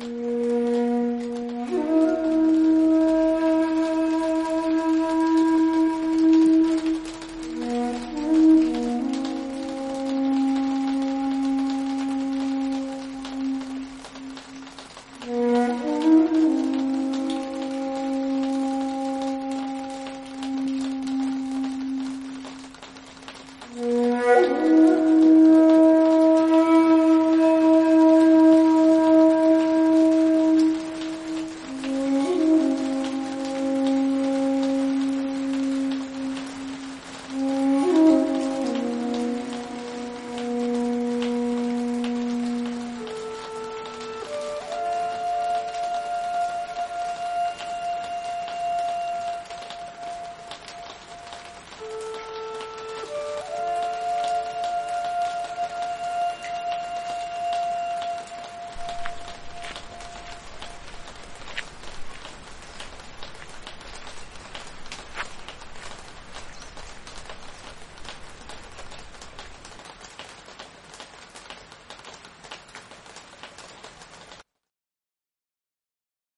Mm-hmm.